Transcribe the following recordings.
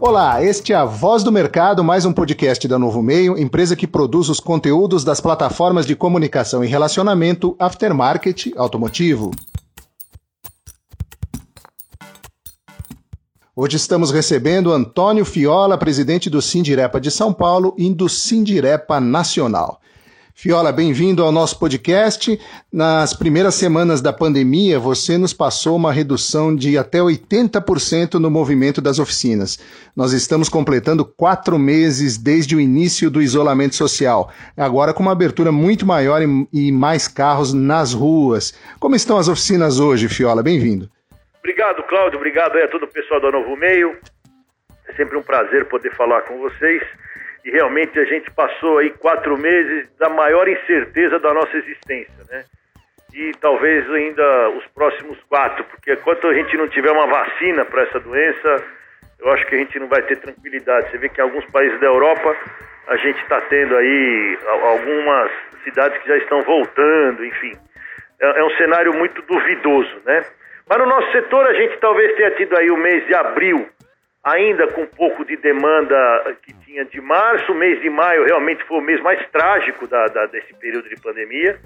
Olá, este é a Voz do Mercado, mais um podcast da Novo Meio, empresa que produz os conteúdos das plataformas de comunicação e relacionamento aftermarket automotivo. Hoje estamos recebendo Antônio Fiola, presidente do Sindirepa de São Paulo e do Sindirepa Nacional. Fiola, bem-vindo ao nosso podcast. Nas primeiras semanas da pandemia, você nos passou uma redução de até 80% no movimento das oficinas. Nós estamos completando quatro meses desde o início do isolamento social, agora com uma abertura muito maior e mais carros nas ruas. Como estão as oficinas hoje, Fiola? Bem-vindo. Obrigado, Cláudio. Obrigado a todo o pessoal do Novo Meio. É sempre um prazer poder falar com vocês e realmente a gente passou aí quatro meses da maior incerteza da nossa existência, né? E talvez ainda os próximos quatro, porque enquanto a gente não tiver uma vacina para essa doença, eu acho que a gente não vai ter tranquilidade. Você vê que em alguns países da Europa a gente está tendo aí algumas cidades que já estão voltando, enfim. É, é um cenário muito duvidoso, né? Mas no nosso setor a gente talvez tenha tido aí o mês de abril ainda com um pouco de demanda que tinha de março, mês de maio realmente foi o mês mais trágico da, da, desse período de pandemia.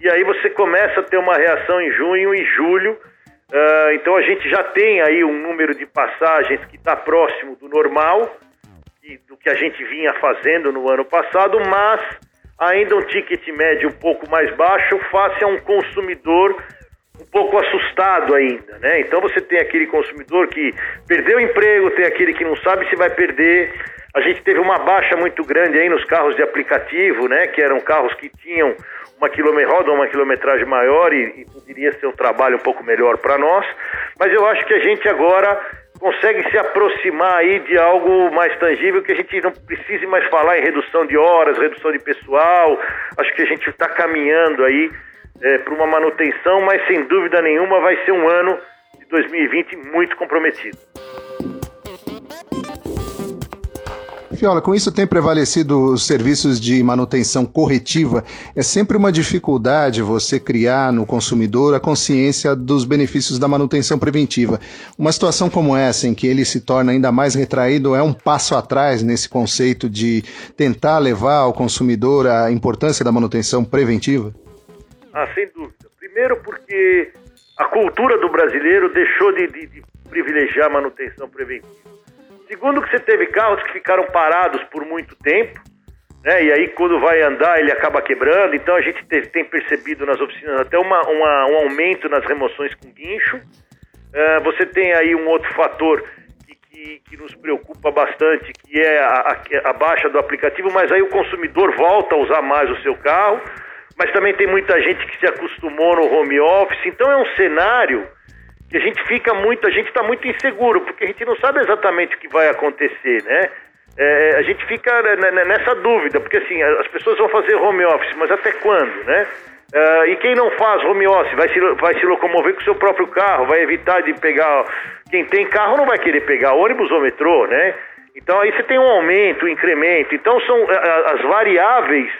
E aí você começa a ter uma reação em junho e julho. Uh, então a gente já tem aí um número de passagens que está próximo do normal, do que a gente vinha fazendo no ano passado, mas ainda um ticket médio um pouco mais baixo face a um consumidor um pouco assustado ainda, né? Então você tem aquele consumidor que perdeu o emprego, tem aquele que não sabe se vai perder. A gente teve uma baixa muito grande aí nos carros de aplicativo, né? Que eram carros que tinham uma quilometragem, uma quilometragem maior e, e poderia ser um trabalho um pouco melhor para nós. Mas eu acho que a gente agora consegue se aproximar aí de algo mais tangível, que a gente não precise mais falar em redução de horas, redução de pessoal. Acho que a gente está caminhando aí é, para uma manutenção, mas sem dúvida nenhuma vai ser um ano de 2020 muito comprometido. Fiola, com isso tem prevalecido os serviços de manutenção corretiva. É sempre uma dificuldade você criar no consumidor a consciência dos benefícios da manutenção preventiva. Uma situação como essa, em que ele se torna ainda mais retraído, é um passo atrás nesse conceito de tentar levar ao consumidor a importância da manutenção preventiva? Ah, sem dúvida. Primeiro porque a cultura do brasileiro deixou de, de, de privilegiar manutenção preventiva. Segundo que você teve carros que ficaram parados por muito tempo, né? E aí quando vai andar ele acaba quebrando. Então a gente tem percebido nas oficinas até uma, uma, um aumento nas remoções com guincho. Uh, você tem aí um outro fator que, que, que nos preocupa bastante, que é a, a, a baixa do aplicativo, mas aí o consumidor volta a usar mais o seu carro mas também tem muita gente que se acostumou no home office, então é um cenário que a gente fica muito, a gente está muito inseguro, porque a gente não sabe exatamente o que vai acontecer, né? É, a gente fica nessa dúvida, porque assim, as pessoas vão fazer home office, mas até quando, né? Uh, e quem não faz home office vai se, vai se locomover com o seu próprio carro, vai evitar de pegar. Quem tem carro não vai querer pegar ônibus ou metrô, né? Então aí você tem um aumento, um incremento. Então são as variáveis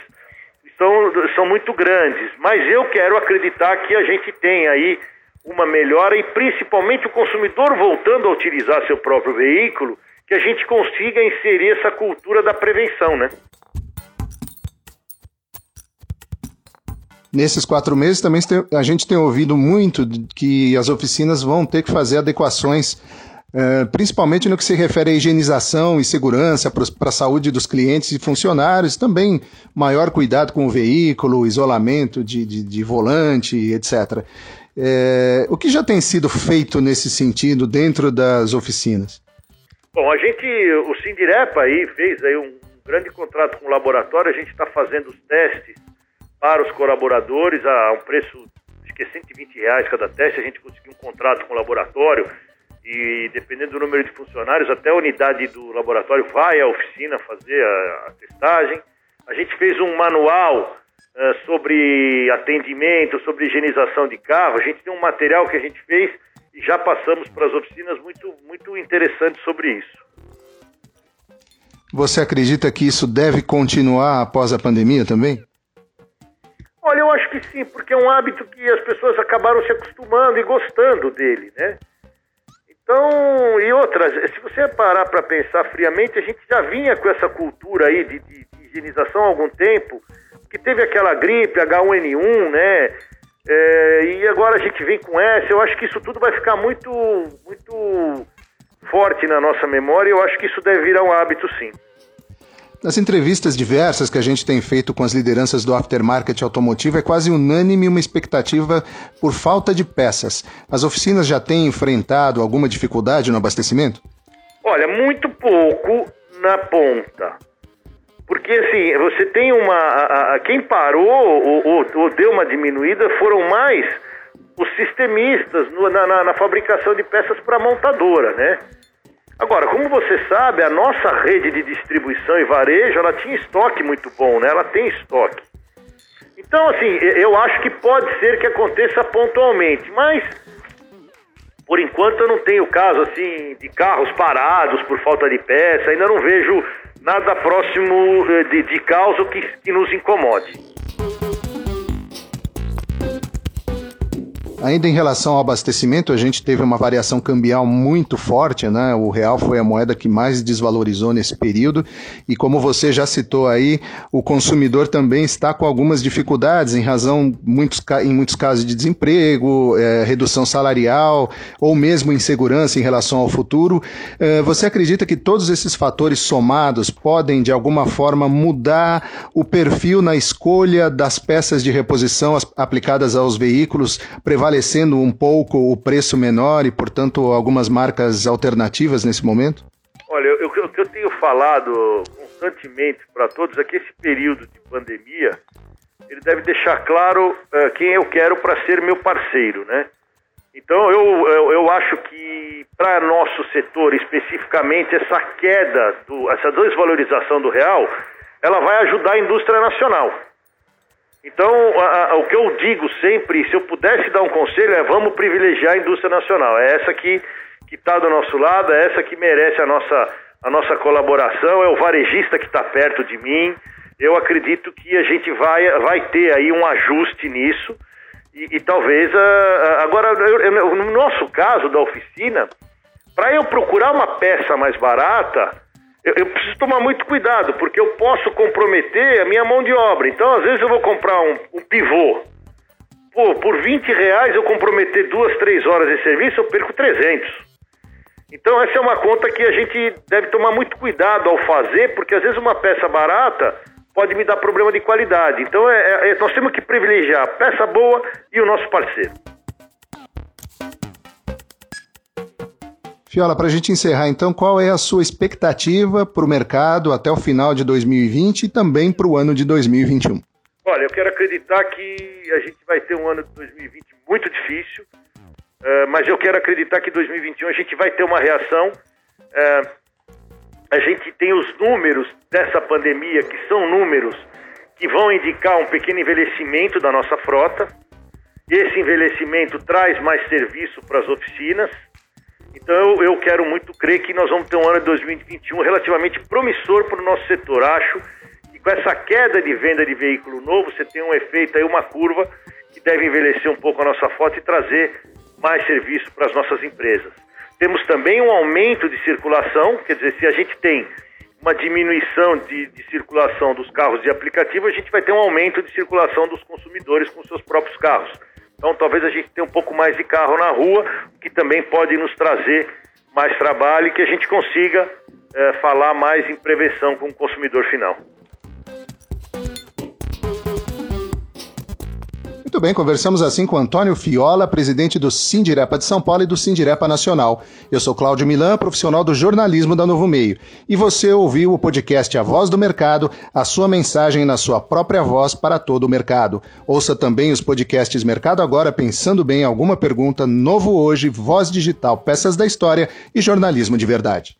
são, são muito grandes. Mas eu quero acreditar que a gente tem aí uma melhora e principalmente o consumidor voltando a utilizar seu próprio veículo, que a gente consiga inserir essa cultura da prevenção, né? Nesses quatro meses também a gente tem ouvido muito que as oficinas vão ter que fazer adequações é, principalmente no que se refere à higienização e segurança para a saúde dos clientes e funcionários, também maior cuidado com o veículo, isolamento de, de, de volante, etc. É, o que já tem sido feito nesse sentido dentro das oficinas? Bom, a gente, o Sindirepa aí fez aí um grande contrato com o laboratório, a gente está fazendo os testes para os colaboradores a um preço, acho que é 120 reais cada teste, a gente conseguiu um contrato com o laboratório, e dependendo do número de funcionários, até a unidade do laboratório vai à oficina fazer a, a testagem. A gente fez um manual uh, sobre atendimento, sobre higienização de carro. A gente tem um material que a gente fez e já passamos para as oficinas muito, muito interessante sobre isso. Você acredita que isso deve continuar após a pandemia também? Olha, eu acho que sim, porque é um hábito que as pessoas acabaram se acostumando e gostando dele, né? Então, e outras, se você parar para pensar friamente, a gente já vinha com essa cultura aí de, de, de higienização há algum tempo, que teve aquela gripe H1N1, né? É, e agora a gente vem com essa. Eu acho que isso tudo vai ficar muito, muito forte na nossa memória. Eu acho que isso deve virar um hábito, sim. Nas entrevistas diversas que a gente tem feito com as lideranças do aftermarket automotivo, é quase unânime uma expectativa por falta de peças. As oficinas já têm enfrentado alguma dificuldade no abastecimento? Olha, muito pouco na ponta. Porque assim, você tem uma. A, a, quem parou ou, ou, ou, deu uma diminuída foram mais os sistemistas no, na, na, na fabricação de peças para montadora, né? Agora, como você sabe, a nossa rede de distribuição e varejo, ela tinha estoque muito bom, né? Ela tem estoque. Então, assim, eu acho que pode ser que aconteça pontualmente, mas por enquanto eu não tenho caso assim de carros parados por falta de peça, ainda não vejo nada próximo eh, de, de causa que, que nos incomode. Ainda em relação ao abastecimento, a gente teve uma variação cambial muito forte, né? O real foi a moeda que mais desvalorizou nesse período e como você já citou aí, o consumidor também está com algumas dificuldades em razão muitos, em muitos casos de desemprego, é, redução salarial ou mesmo insegurança em relação ao futuro. É, você acredita que todos esses fatores somados podem de alguma forma mudar o perfil na escolha das peças de reposição aplicadas aos veículos, prevalecendo prevalecendo um pouco o preço menor e, portanto, algumas marcas alternativas nesse momento? Olha, o que eu tenho falado constantemente para todos é que esse período de pandemia ele deve deixar claro uh, quem eu quero para ser meu parceiro, né? Então eu, eu, eu acho que para nosso setor especificamente essa queda, do, essa desvalorização do real, ela vai ajudar a indústria nacional. Então, a, a, o que eu digo sempre, se eu pudesse dar um conselho, é vamos privilegiar a indústria nacional. É essa que está do nosso lado, é essa que merece a nossa, a nossa colaboração, é o varejista que está perto de mim. Eu acredito que a gente vai, vai ter aí um ajuste nisso. E, e talvez. A, agora, eu, eu, no nosso caso da oficina, para eu procurar uma peça mais barata, eu, eu, preciso tomar muito cuidado, porque eu posso comprometer a minha mão de obra. Então, às vezes, eu vou comprar um, um pivô. Pô, por 20 reais eu comprometer duas, três horas de serviço, eu perco 300. Então, essa é uma conta que a gente deve tomar muito cuidado ao fazer, porque às vezes uma peça barata pode me dar problema de qualidade. Então, é, é, nós temos que privilegiar a peça boa e o nosso parceiro. Fiola, para a gente encerrar então, qual é a sua expectativa para o mercado até o final de 2020 e também para o ano de 2021? Olha, eu quero acreditar que a gente vai ter um ano de 2020 muito difícil, uh, mas eu quero acreditar que 2021 a gente vai ter uma reação. Uh, a gente tem os números dessa pandemia, que são números que vão indicar um pequeno envelhecimento da nossa frota. Esse envelhecimento traz mais serviço para as oficinas então eu quero muito crer que nós vamos ter um ano de 2021 relativamente promissor para o nosso setor. Acho que com essa queda de venda de veículo novo, você tem um efeito aí, uma curva que deve envelhecer um pouco a nossa foto e trazer mais serviço para as nossas empresas. Temos também um aumento de circulação, quer dizer, se a gente tem uma diminuição de, de, circulação dos carros de aplicativo, a gente vai ter um aumento de circulação dos consumidores com seus próprios carros. Então talvez a gente tenha um pouco mais de carro na rua, que também pode nos trazer mais trabalho e que a gente consiga é, falar mais em prevenção com o consumidor final. Muito bem, conversamos assim com Antônio Fiola, presidente do Sindirepa de São Paulo e do Sindirepa Nacional. Eu sou Cláudio Milan, profissional do jornalismo da Novo Meio. E você ouviu o podcast A Voz do Mercado, a sua mensagem na sua própria voz para todo o mercado. Ouça também os podcasts Mercado Agora, Pensando Bem, Alguma Pergunta, Novo Hoje, Voz Digital, Peças da História e Jornalismo de Verdade.